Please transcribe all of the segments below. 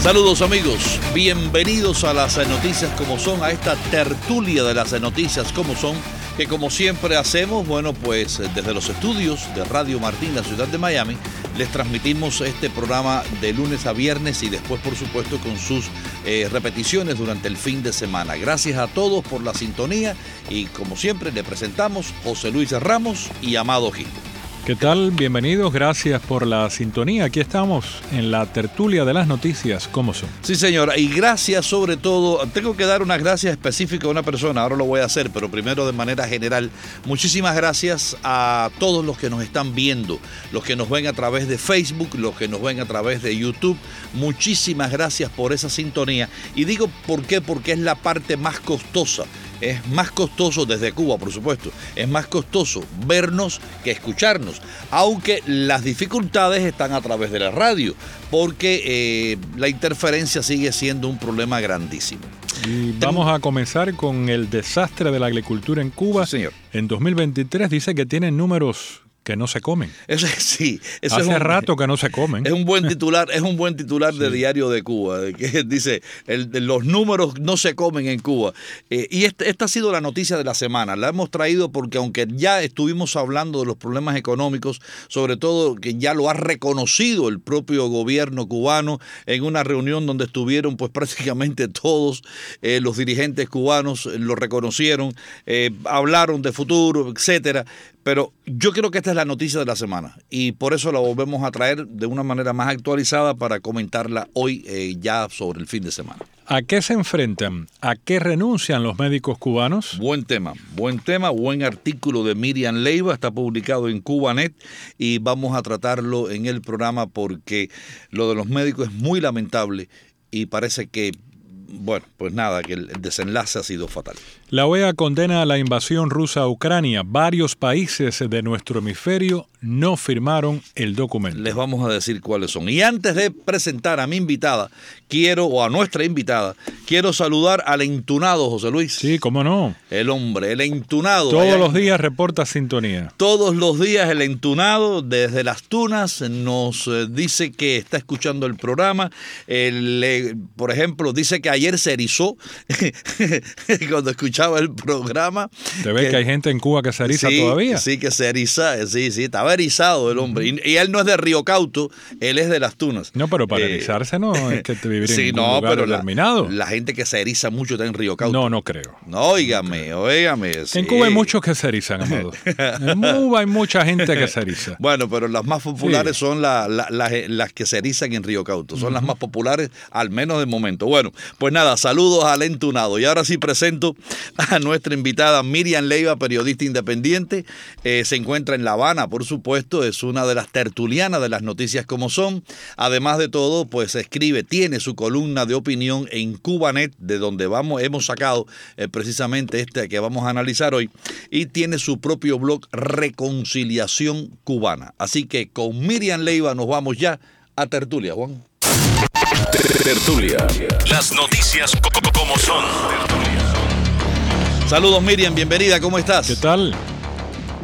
Saludos amigos, bienvenidos a las noticias como son, a esta tertulia de las noticias como son, que como siempre hacemos, bueno, pues desde los estudios de Radio Martín, la ciudad de Miami, les transmitimos este programa de lunes a viernes y después, por supuesto, con sus eh, repeticiones durante el fin de semana. Gracias a todos por la sintonía y como siempre le presentamos José Luis Ramos y Amado Gil. ¿Qué tal? Bienvenidos, gracias por la sintonía. Aquí estamos en la tertulia de las noticias, ¿cómo son? Sí, señora, y gracias sobre todo, tengo que dar una gracia específica a una persona, ahora lo voy a hacer, pero primero de manera general, muchísimas gracias a todos los que nos están viendo, los que nos ven a través de Facebook, los que nos ven a través de YouTube, muchísimas gracias por esa sintonía. Y digo por qué, porque es la parte más costosa es más costoso desde Cuba, por supuesto, es más costoso vernos que escucharnos, aunque las dificultades están a través de la radio, porque eh, la interferencia sigue siendo un problema grandísimo. Y vamos a comenzar con el desastre de la agricultura en Cuba. señor. En 2023 dice que tienen números que no se comen. Eso sí, eso hace es un, rato que no se comen. Es un buen titular, es un buen titular de Diario de Cuba, que dice el, los números no se comen en Cuba. Eh, y esta, esta, ha sido la noticia de la semana. La hemos traído porque aunque ya estuvimos hablando de los problemas económicos, sobre todo que ya lo ha reconocido el propio gobierno cubano en una reunión donde estuvieron pues prácticamente todos eh, los dirigentes cubanos lo reconocieron, eh, hablaron de futuro, etcétera. Pero yo creo que esta es la noticia de la semana y por eso la volvemos a traer de una manera más actualizada para comentarla hoy eh, ya sobre el fin de semana. ¿A qué se enfrentan? ¿A qué renuncian los médicos cubanos? Buen tema, buen tema, buen artículo de Miriam Leiva, está publicado en Cubanet y vamos a tratarlo en el programa porque lo de los médicos es muy lamentable y parece que bueno, pues nada, que el desenlace ha sido fatal. La OEA condena la invasión rusa a Ucrania. Varios países de nuestro hemisferio no firmaron el documento. Les vamos a decir cuáles son. Y antes de presentar a mi invitada, quiero, o a nuestra invitada, quiero saludar al entunado José Luis. Sí, cómo no. El hombre, el entunado. Todos allá, los días reporta sintonía. Todos los días el entunado desde las tunas nos dice que está escuchando el programa. El, por ejemplo, dice que ayer se erizó cuando escuchaba el programa. ¿Te ves que, que, hay gente en Cuba que se eriza sí, todavía? Sí, que se eriza, sí, sí, estaba erizado el hombre. Y, y, él no es de Río Cauto, él es de las tunas. No, pero para eh, erizarse no es que te vivir sí, en no, un lugar pero determinado. La, la, gente que se eriza mucho está en Río Cauto. No, no creo. No, óigame, óigame. Sí. En Cuba hay muchos que se erizan, Amado. en Cuba hay mucha gente que se eriza. Bueno, pero las más populares sí. son la, la, la, las que se erizan en Río Cauto. Son uh -huh. las más populares, al menos de momento. Bueno, pues nada, saludos al entunado. Y ahora sí presento a nuestra invitada Miriam Leiva, periodista independiente. Eh, se encuentra en La Habana, por supuesto, es una de las tertulianas de las noticias como son. Además de todo, pues escribe, tiene su columna de opinión en Cubanet, de donde vamos, hemos sacado eh, precisamente este que vamos a analizar hoy, y tiene su propio blog Reconciliación Cubana. Así que con Miriam Leiva nos vamos ya a Tertulia, Juan. Tertulia. Las noticias como son. Saludos Miriam, bienvenida, ¿cómo estás? ¿Qué tal?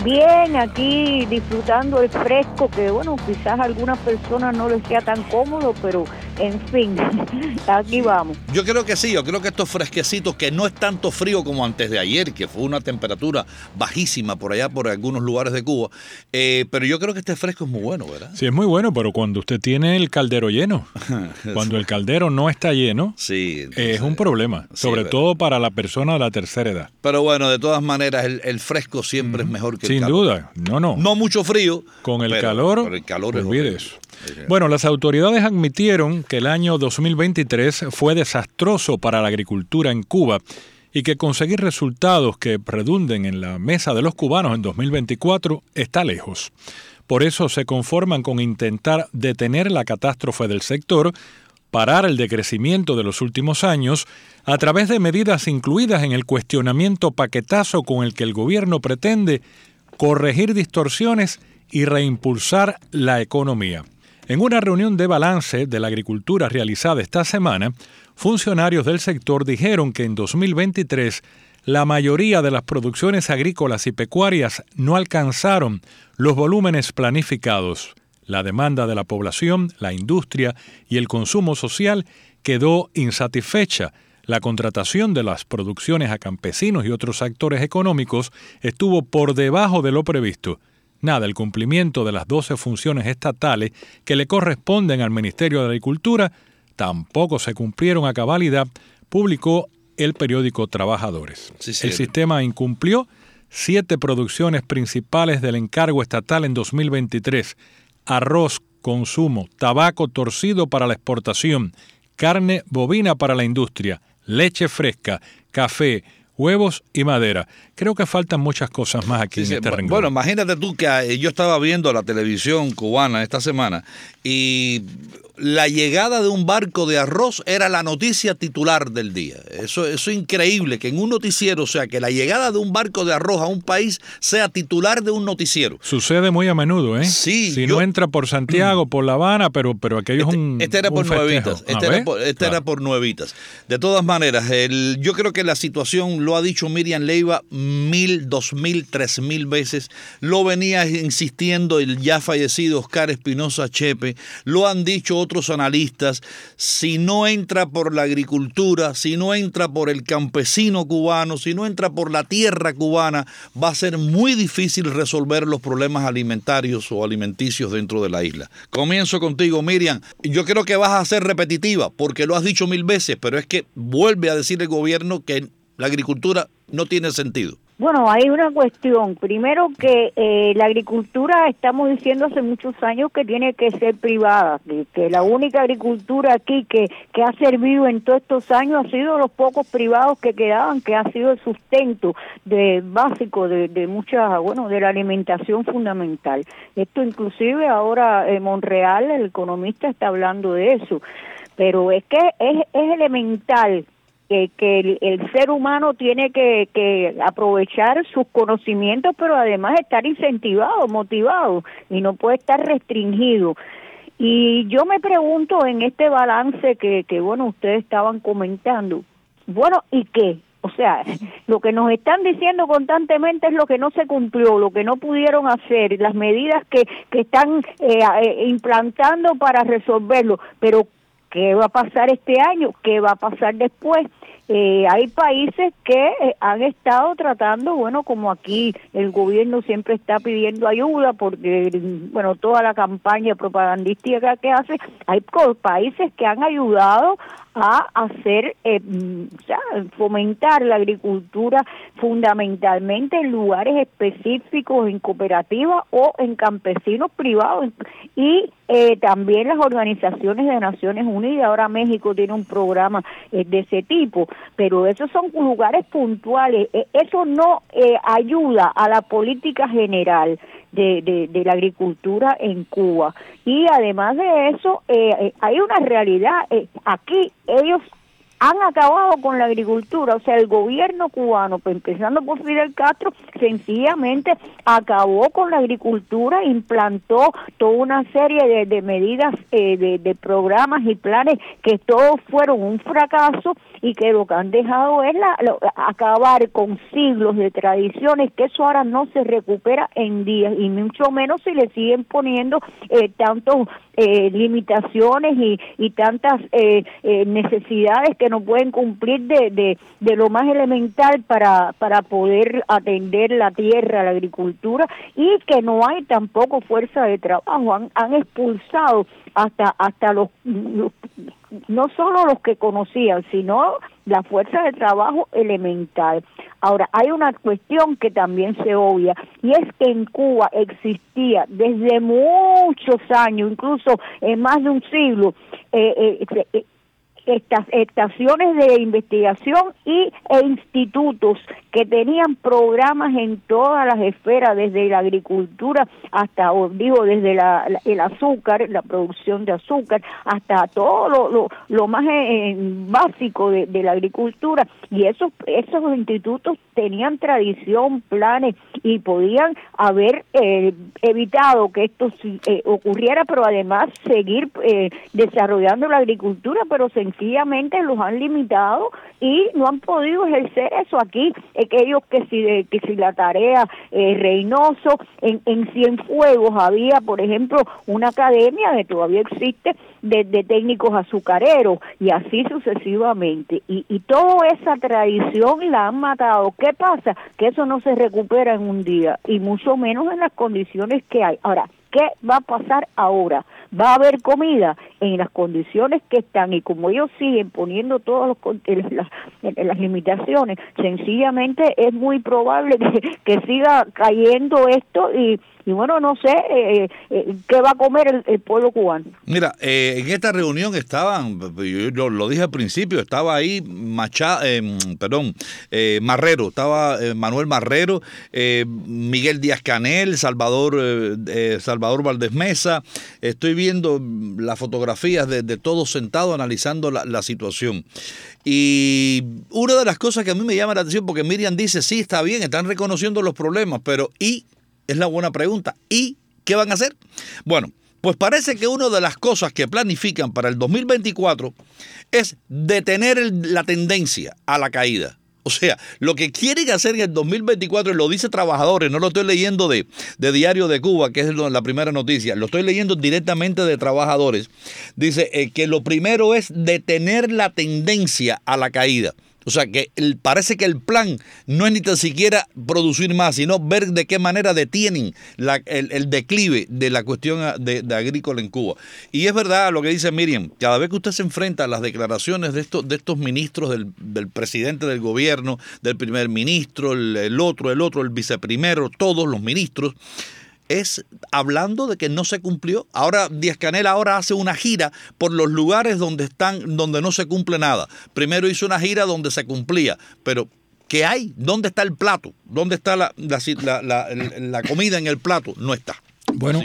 Bien, aquí disfrutando el fresco, que bueno, quizás a algunas personas no les sea tan cómodo, pero en fin, aquí vamos. Yo creo que sí, yo creo que estos fresquecitos, que no es tanto frío como antes de ayer, que fue una temperatura bajísima por allá, por algunos lugares de Cuba, eh, pero yo creo que este fresco es muy bueno, ¿verdad? Sí, es muy bueno, pero cuando usted tiene el caldero lleno, cuando el caldero no está lleno, sí, entonces, es un problema, sí, sobre todo para la persona de la tercera edad. Pero bueno, de todas maneras, el, el fresco siempre es mejor que Sin el calor. duda, no, no. No mucho frío. Con el pero, calor, pero el calor olvide eso. Bueno, las autoridades admitieron que el año 2023 fue desastroso para la agricultura en Cuba y que conseguir resultados que redunden en la mesa de los cubanos en 2024 está lejos. Por eso se conforman con intentar detener la catástrofe del sector parar el decrecimiento de los últimos años a través de medidas incluidas en el cuestionamiento paquetazo con el que el gobierno pretende corregir distorsiones y reimpulsar la economía. En una reunión de balance de la agricultura realizada esta semana, funcionarios del sector dijeron que en 2023 la mayoría de las producciones agrícolas y pecuarias no alcanzaron los volúmenes planificados. La demanda de la población, la industria y el consumo social quedó insatisfecha. La contratación de las producciones a campesinos y otros actores económicos estuvo por debajo de lo previsto. Nada, el cumplimiento de las 12 funciones estatales que le corresponden al Ministerio de Agricultura tampoco se cumplieron a cabalidad, publicó el periódico Trabajadores. el sistema incumplió siete producciones principales del encargo estatal en 2023. Arroz, consumo, tabaco torcido para la exportación, carne bovina para la industria, leche fresca, café, huevos y madera. Creo que faltan muchas cosas más aquí en este renglón. Bueno, imagínate tú que eh, yo estaba viendo la televisión cubana esta semana y la llegada de un barco de arroz era la noticia titular del día. Eso, eso es increíble que en un noticiero, o sea, que la llegada de un barco de arroz a un país sea titular de un noticiero. Sucede muy a menudo, ¿eh? Sí. Si no entra por Santiago, por La Habana, pero, pero aquello este, es un. Este era por nuevitas. Este, era por, este era por, nuevitas. De todas maneras, el, yo creo que la situación, lo ha dicho Miriam Leiva mil, dos mil, tres mil veces. Lo venía insistiendo el ya fallecido Oscar Espinosa Chepe. Lo han dicho otros analistas, si no entra por la agricultura, si no entra por el campesino cubano, si no entra por la tierra cubana, va a ser muy difícil resolver los problemas alimentarios o alimenticios dentro de la isla. Comienzo contigo, Miriam. Yo creo que vas a ser repetitiva, porque lo has dicho mil veces, pero es que vuelve a decir el gobierno que la agricultura no tiene sentido. Bueno, hay una cuestión. Primero que eh, la agricultura, estamos diciendo hace muchos años que tiene que ser privada, que, la única agricultura aquí que, que ha servido en todos estos años ha sido los pocos privados que quedaban, que ha sido el sustento de básico de, de mucha, bueno, de la alimentación fundamental. Esto inclusive ahora en Monreal, el economista está hablando de eso. Pero es que es, es elemental que, el, ser humano tiene que, aprovechar sus conocimientos, pero además estar incentivado, motivado y no puede estar restringido. Y yo me pregunto en este balance que, que bueno, ustedes estaban comentando, bueno, ¿y qué? O sea, lo que nos están diciendo constantemente es lo que no se cumplió, lo que no pudieron hacer, las medidas que, que están eh, eh, implantando para resolverlo. Pero, ¿qué va a pasar este año? ¿Qué va a pasar después? Eh, hay países que eh, han estado tratando, bueno, como aquí el gobierno siempre está pidiendo ayuda porque, bueno, toda la campaña propagandística que hace, hay países que han ayudado a hacer, eh, o sea, fomentar la agricultura fundamentalmente en lugares específicos, en cooperativas o en campesinos privados y eh, también las organizaciones de Naciones Unidas. Ahora México tiene un programa eh, de ese tipo, pero esos son lugares puntuales. E, eso no ayuda a la política general de, de, la agricultura en Cuba. Y además de eso, eh, eh, hay una realidad. Eh, aquí ellos han acabado con la agricultura, o sea, el gobierno cubano, pues, empezando por Fidel Castro, sencillamente acabó con la agricultura, implantó toda una serie de, medidas, de, de, programas y planes que todos fueron un fracaso y que lo que han dejado es la, acabar con siglos de tradiciones, que eso ahora no se recupera en días, y mucho menos si le siguen poniendo eh, tantos eh, limitaciones y, y tantas eh, eh, necesidades que no pueden cumplir de, de, de, lo más elemental para, para poder atender la tierra, la agricultura, y que no hay tampoco fuerza de trabajo, han, han expulsado hasta, hasta los no solo los que conocían, sino la fuerza de trabajo elemental. Ahora, hay una cuestión que también se obvia, y es que en Cuba existía desde muchos años, incluso en más de un siglo, eh, eh, eh estas estaciones de investigación y e institutos que tenían programas en todas las esferas, desde la agricultura hasta, digo, desde la, el azúcar, la producción de azúcar, hasta todo lo, lo, más eh, básico de, la agricultura. Y esos, esos institutos tenían tradición, planes y podían haber eh, evitado que esto eh, ocurriera, pero además seguir desarrollando la agricultura, pero sencillamente los han limitado y no han podido ejercer eso aquí. Aquellos que si, que si la tarea eh, Reynoso, en, en Cienfuegos había, por ejemplo, una academia que todavía existe de, técnicos azucareros y así sucesivamente. Y, y toda esa tradición la han matado. ¿Qué pasa? Que eso no se recupera en un día y mucho menos en las condiciones que hay. Ahora, ¿qué va a pasar ahora? Va a haber comida en las condiciones que están y como ellos siguen poniendo todas las, las, limitaciones, sencillamente es muy probable que, que siga cayendo esto y y bueno, no sé eh, eh, qué va a comer el, pueblo cubano. Mira, eh, en esta reunión estaban, yo lo, dije al principio, estaba ahí Macha, perdón, Marrero, estaba Manuel Marrero, Miguel Díaz Canel, Salvador, Salvador Valdés Mesa. Estoy viendo las fotografías de, todos sentados analizando la situación. Y una de las cosas que a mí me llama la atención, porque Miriam dice, sí, está bien, están reconociendo los problemas, pero ¿y es la buena pregunta. ¿Y qué van a hacer? Bueno, pues parece que una de las cosas que planifican para el 2024 es detener la tendencia a la caída. O sea, lo que quieren hacer en el 2024, y lo dice trabajadores, no lo estoy leyendo de, de Diario de Cuba, que es la primera noticia, lo estoy leyendo directamente de trabajadores, dice eh, que lo primero es detener la tendencia a la caída. O sea que parece que el plan no es ni tan siquiera producir más, sino ver de qué manera detienen el, declive de la cuestión de, agrícola en Cuba. Y es verdad lo que dice Miriam, cada vez que usted se enfrenta a las declaraciones de estos, de estos ministros, del, presidente del gobierno, del primer ministro, el otro, el otro, el viceprimero, todos los ministros, es hablando de que no se cumplió. Ahora Díaz Canel ahora hace una gira por los lugares donde están donde no se cumple nada. Primero hizo una gira donde se cumplía, pero ¿qué hay? ¿Dónde está el plato? ¿Dónde está la, la, comida en el plato? No está. Bueno,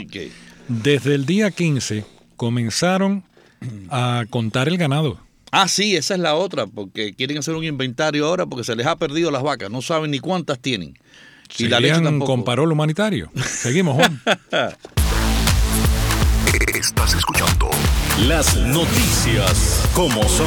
desde el día 15 comenzaron a contar el ganado. Ah, sí, esa es la otra, porque quieren hacer un inventario ahora porque se les ha perdido las vacas, no saben ni cuántas tienen. Y la leche comparó lo humanitario. Seguimos, Juan. Estás escuchando las noticias como son.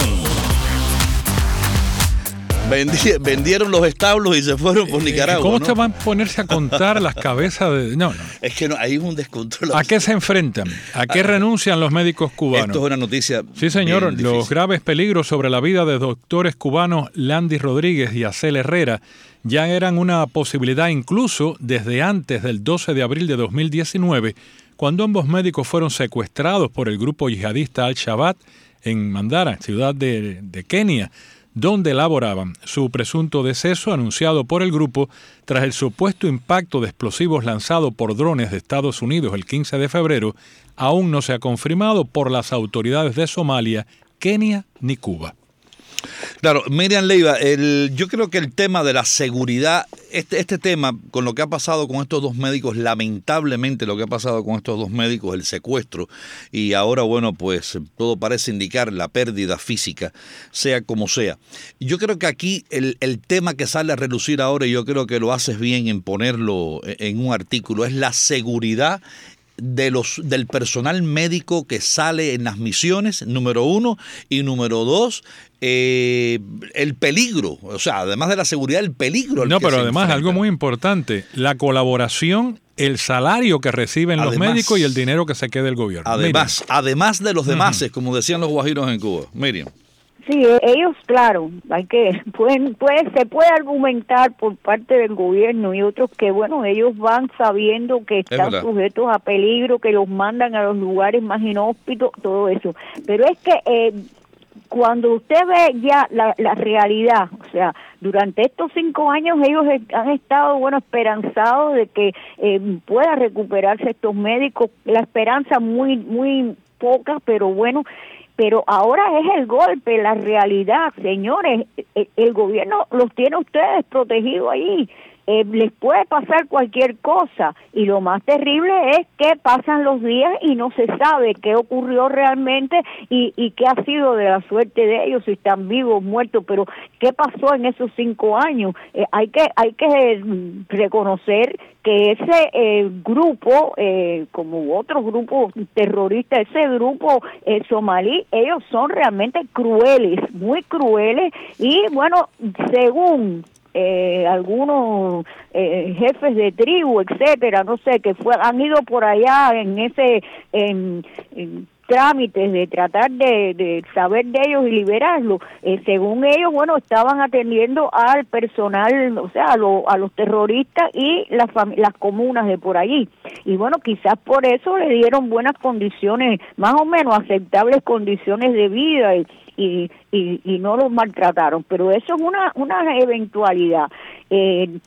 vendieron los establos y se fueron por eh, Nicaragua. ¿Cómo te van a ponerse a contar las cabezas de.? No, no. Es que no, hay un descontrol. ¿A qué se enfrentan? ¿A qué ah, renuncian los médicos cubanos? Esto es una noticia. Sí, señor. Los graves peligros sobre la vida de doctores cubanos Landy Rodríguez y Acel Herrera ya eran una posibilidad incluso desde antes del 12 de abril de 2019, cuando ambos médicos fueron secuestrados por el grupo yihadista Al-Shabaab en Mandara, ciudad de, de Kenia donde laboraban. Su presunto deceso, anunciado por el grupo tras el supuesto impacto de explosivos lanzado por drones de Estados Unidos el 15 de febrero, aún no se ha confirmado por las autoridades de Somalia, Kenia ni Cuba. Claro, Miriam Leiva, el, yo creo que el tema de la seguridad, este, este tema con lo que ha pasado con estos dos médicos, lamentablemente lo que ha pasado con estos dos médicos, el secuestro, y ahora, bueno, pues todo parece indicar la pérdida física, sea como sea. Yo creo que aquí el, el tema que sale a relucir ahora, y yo creo que lo haces bien en ponerlo en un artículo, es la seguridad de los, del personal médico que sale en las misiones, número uno, y número dos, eh, el peligro, o sea, además de la seguridad, el peligro. no, pero además algo muy importante, la colaboración el salario que reciben los médicos y el dinero que se queda el gobierno. Además, además de los demás, como decían los guajiros en Cuba. Miriam. Sí, ellos, claro, hay que pueden, puede, se puede argumentar por parte del gobierno y otros que, bueno, ellos van sabiendo que están sujetos a peligro, que los mandan a los lugares más inhóspitos, todo eso. Pero es que eh, cuando usted ve ya la, la realidad, o sea, durante estos cinco años ellos han estado, bueno, esperanzados de que eh, pueda recuperarse estos médicos, la esperanza muy, muy poca, pero bueno, pero ahora es el golpe, la realidad, señores, el, el gobierno los tiene ustedes protegidos ahí eh, les puede pasar cualquier cosa. Y lo más terrible es que pasan los días y no se sabe qué ocurrió realmente y, qué ha sido de la suerte de ellos, si están vivos, muertos, pero qué pasó en esos cinco años. Eh, hay que hay que mm, reconocer que ese eh, grupo, eh, como otros grupos terroristas, ese grupo eh, somalí, ellos son realmente crueles, muy crueles. Y bueno, según eh, algunos eh, jefes de tribu, etcétera, no sé, que fue, han ido por allá en ese en, trámites de tratar de, saber de ellos y liberarlos. Eh, según ellos, bueno, estaban atendiendo al personal, o sea, a, a los terroristas y las, las comunas de por allí. Y bueno, quizás por eso le dieron buenas condiciones, más o menos aceptables condiciones de vida y, y, y, no los maltrataron, pero eso es una, una eventualidad. Eh,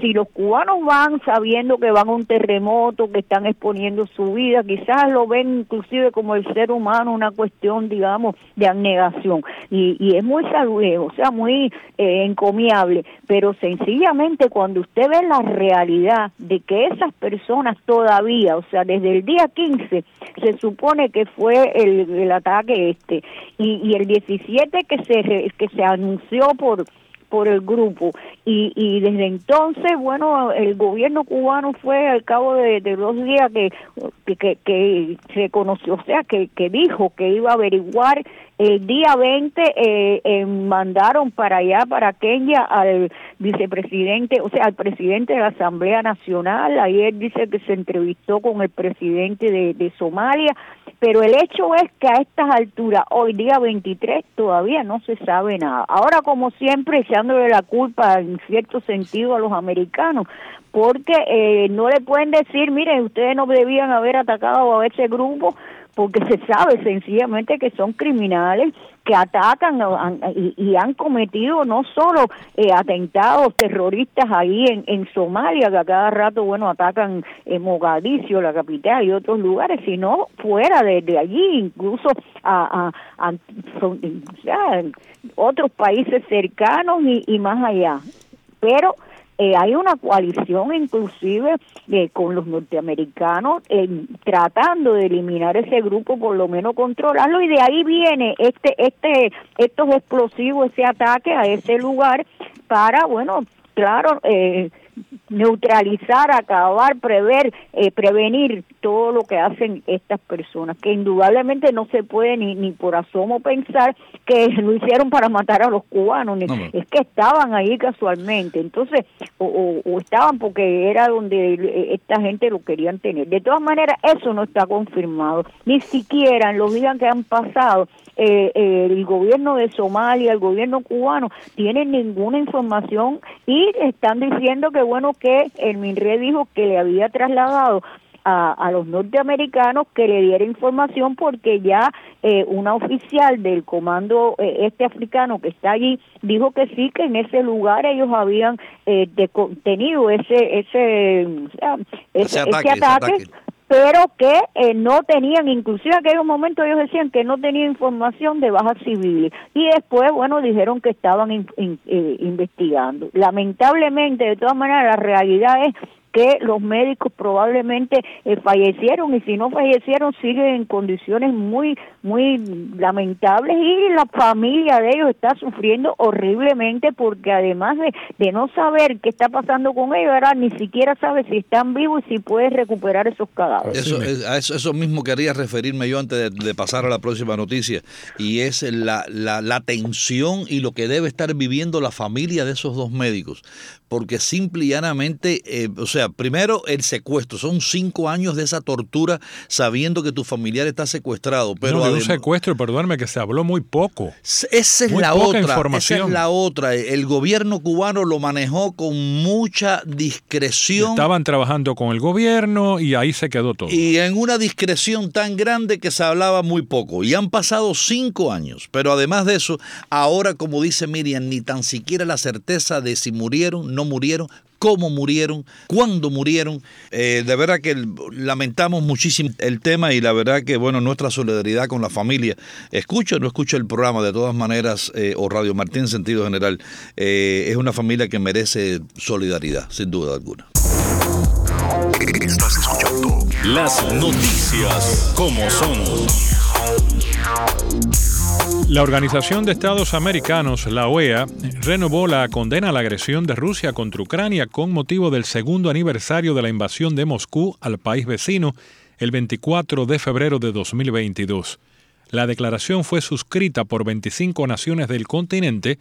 si los cubanos van sabiendo que van a un terremoto, que están exponiendo su vida, quizás lo ven inclusive como el ser humano una cuestión, digamos, de abnegación. Y, es muy saludable, o sea, muy eh, encomiable, pero sencillamente cuando usted ve la realidad de que esas personas todavía, o sea, desde el día 15, se supone que fue el, el ataque este, y, y el 17 que se, que se anunció por por el grupo y, y desde entonces bueno el gobierno cubano fue al cabo de, dos días que, que, que, se conoció o sea que, que dijo que iba a averiguar el día 20 eh, eh, mandaron para allá, para Kenia, al vicepresidente, o sea, al presidente de la Asamblea Nacional. Ayer dice que se entrevistó con el presidente de, Somalia, pero el hecho es que a estas alturas, hoy día 23, todavía no se sabe nada. Ahora, como siempre, echándole la culpa en cierto sentido a los americanos, porque eh, no le pueden decir, miren, ustedes no debían haber atacado a ese grupo porque se sabe sencillamente que son criminales que atacan y, han cometido no solo eh, atentados terroristas ahí en, Somalia, que a cada rato, bueno, atacan en Mogadiscio, la capital, y otros lugares, sino fuera de, allí, incluso a, a, otros países cercanos y más allá. Pero eh, hay una coalición inclusive eh, con los norteamericanos tratando de eliminar ese grupo, por lo menos controlarlo y de ahí viene este este estos explosivos, ese ataque a ese lugar para, bueno, claro, eh, neutralizar, acabar, prever, eh, prevenir todo lo que hacen estas personas, que indudablemente no se puede ni, ni por asomo pensar que lo hicieron para matar a los cubanos, es que estaban ahí casualmente, entonces, o, o, estaban porque era donde esta gente lo querían tener. De todas maneras, eso no está confirmado, ni siquiera en los días que han pasado, eh, el gobierno de Somalia, el gobierno cubano, tienen ninguna información y están diciendo que bueno que el MINRE dijo que le había trasladado a, a, los norteamericanos que le diera información porque ya eh, una oficial del comando eh, este africano que está allí dijo que sí que en ese lugar ellos habían eh, tenido ese ese, ese, ataque pero que eh, no tenían, inclusive en aquellos momentos ellos decían que no tenían información de bajas civiles y después, bueno, dijeron que estaban eh, investigando. Lamentablemente, de todas maneras, la realidad es que los médicos probablemente eh, fallecieron y si no fallecieron siguen en condiciones muy muy lamentables y la familia de ellos está sufriendo horriblemente porque además de, de no saber qué está pasando con ellos ahora ni siquiera sabe si están vivos y si puede recuperar esos cadáveres. Eso, a eso, eso, mismo quería referirme yo antes de, pasar a la próxima noticia y es la, la, la tensión y lo que debe estar viviendo la familia de esos dos médicos porque simple y llanamente, eh, o sea, primero el secuestro, son cinco años de esa tortura sabiendo que tu familiar está secuestrado. Pero no, de un secuestro, perdóname, que se habló muy poco. Esa es la otra. Información. Esa es la otra. El gobierno cubano lo manejó con mucha discreción. Estaban trabajando con el gobierno y ahí se quedó todo. Y en una discreción tan grande que se hablaba muy poco. Y han pasado cinco años. Pero además de eso, ahora, como dice Miriam, ni tan siquiera la certeza de si murieron, no murieron, cómo murieron, cuándo murieron. Eh, de verdad que lamentamos muchísimo el tema y la verdad que, bueno, nuestra solidaridad con la familia. Escucho o no escucho el programa, de todas maneras, eh, o Radio Martín en sentido general, eh, es una familia que merece solidaridad, sin duda alguna. Estás escuchando las noticias como son. La Organización de Estados Americanos, la OEA, renovó la condena a la agresión de Rusia contra Ucrania con motivo del segundo aniversario de la invasión de Moscú al país vecino el 24 de febrero de 2022. La declaración fue suscrita por 25 naciones del continente.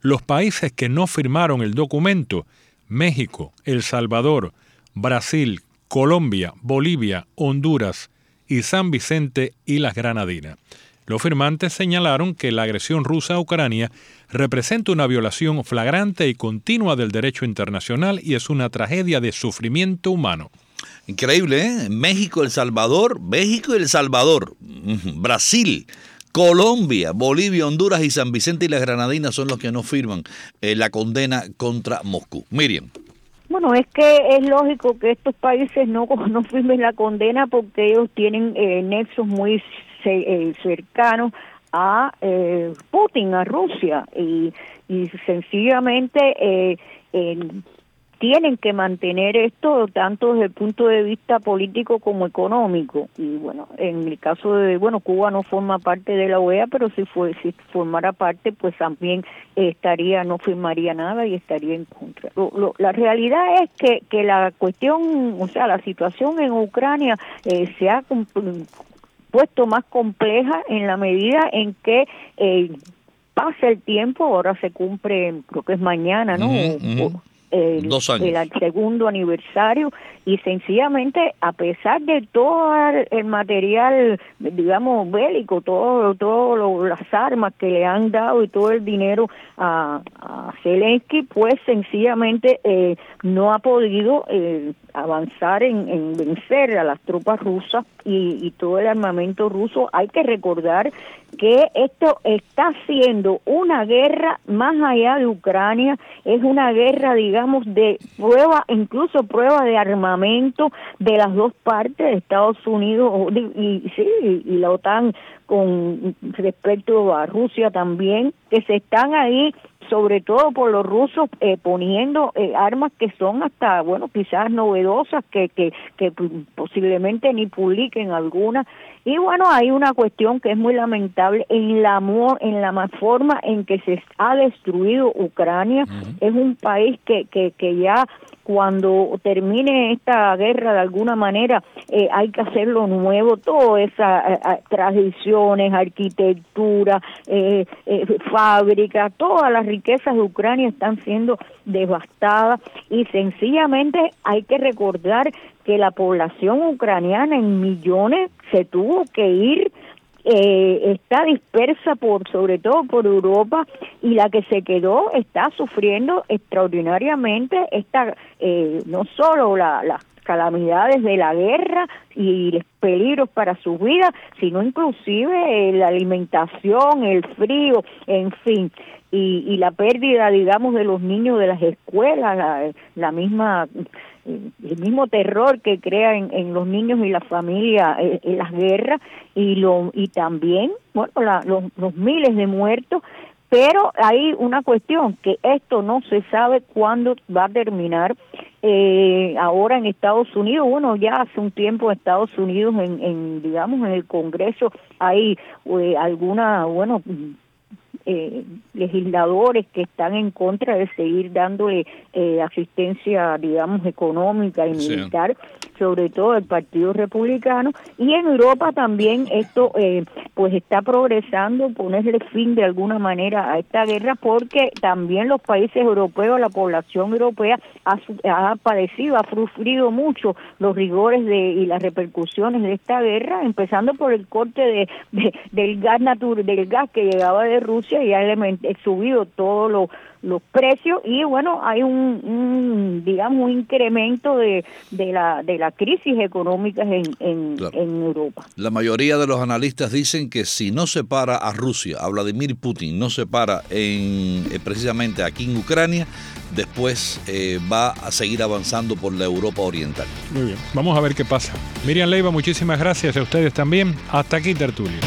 Los países que no firmaron el documento, México, El Salvador, Brasil, Colombia, Bolivia, Honduras y San Vicente y las Granadinas. Los firmantes señalaron que la agresión rusa a Ucrania representa una violación flagrante y continua del derecho internacional y es una tragedia de sufrimiento humano. Increíble, ¿eh? México, El Salvador, México y El Salvador, Brasil, Colombia, Bolivia, Honduras y San Vicente y las Granadinas son los que no firman eh, la condena contra Moscú. Miriam. Bueno, es que es lógico que estos países no, no firmen la condena porque ellos tienen eh, nexos muy eh, cercanos a eh, Putin, a Rusia, y, sencillamente eh, tienen que mantener esto tanto desde el punto de vista político como económico. Y bueno, en el caso de, bueno, Cuba no forma parte de la OEA, pero si, fue, si formara parte, pues también estaría, no firmaría nada y estaría en contra. la realidad es que, que la cuestión, o sea, la situación en Ucrania se ha puesto más compleja en la medida en que eh, pasa el tiempo, ahora se cumple, creo que es mañana, ¿no? El, Dos años. el segundo aniversario y sencillamente a pesar de todo el material digamos bélico todo todo las armas que le han dado y todo el dinero a, a Zelensky pues sencillamente eh, no ha podido eh, avanzar en, vencer a las tropas rusas y, y, todo el armamento ruso. Hay que recordar que esto está siendo una guerra más allá de Ucrania. Es una guerra digamos de prueba incluso prueba de armamento de las dos partes, Estados Unidos y, sí, y la OTAN con respecto a Rusia también, que se están ahí sobre todo por los rusos eh, poniendo eh, armas que son hasta bueno quizás novedosas que, que que posiblemente ni publiquen algunas y bueno hay una cuestión que es muy lamentable en la en la forma en que se ha destruido Ucrania es un país que que que ya cuando termine esta guerra de alguna manera eh, hay que hacerlo nuevo, todas esas eh, eh, tradiciones, arquitectura, eh, fábrica, todas las riquezas de Ucrania están siendo devastadas y sencillamente hay que recordar que la población ucraniana en millones se tuvo que ir eh, está dispersa por sobre todo por Europa y la que se quedó está sufriendo extraordinariamente esta eh, no solo la, las calamidades de la guerra y los peligros para su vida, sino inclusive la alimentación, el frío, en fin, y, y la pérdida, digamos, de los niños de las escuelas, la, la misma el mismo terror que crea en, los niños y la familia eh, en las guerras y lo y también bueno los, los miles de muertos. Pero hay una cuestión que esto no se sabe cuándo va a terminar. Eh, ahora en Estados Unidos bueno ya hace un tiempo en Estados Unidos en, en digamos en el Congreso hay eh, alguna bueno eh, legisladores que están en contra de seguir dándole eh, asistencia, digamos, económica y militar, sobre todo el Partido Republicano. Y en Europa también esto, eh, pues, está progresando, ponerle fin de alguna manera a esta guerra, porque también los países europeos, la población europea ha, ha padecido, ha sufrido mucho los rigores de, y las repercusiones de esta guerra, empezando por el corte de, del gas natural, del gas que llegaba de Rusia y ha subido todos los los precios y bueno hay un, digamos un incremento de, de, la de la crisis económica en, en, Europa. La mayoría de los analistas dicen que si no se para a Rusia a Vladimir Putin no se para en eh, precisamente aquí en Ucrania después eh, va a seguir avanzando por la Europa oriental. Muy bien vamos a ver qué pasa. Miriam Leiva muchísimas gracias a ustedes también. Hasta aquí tertulio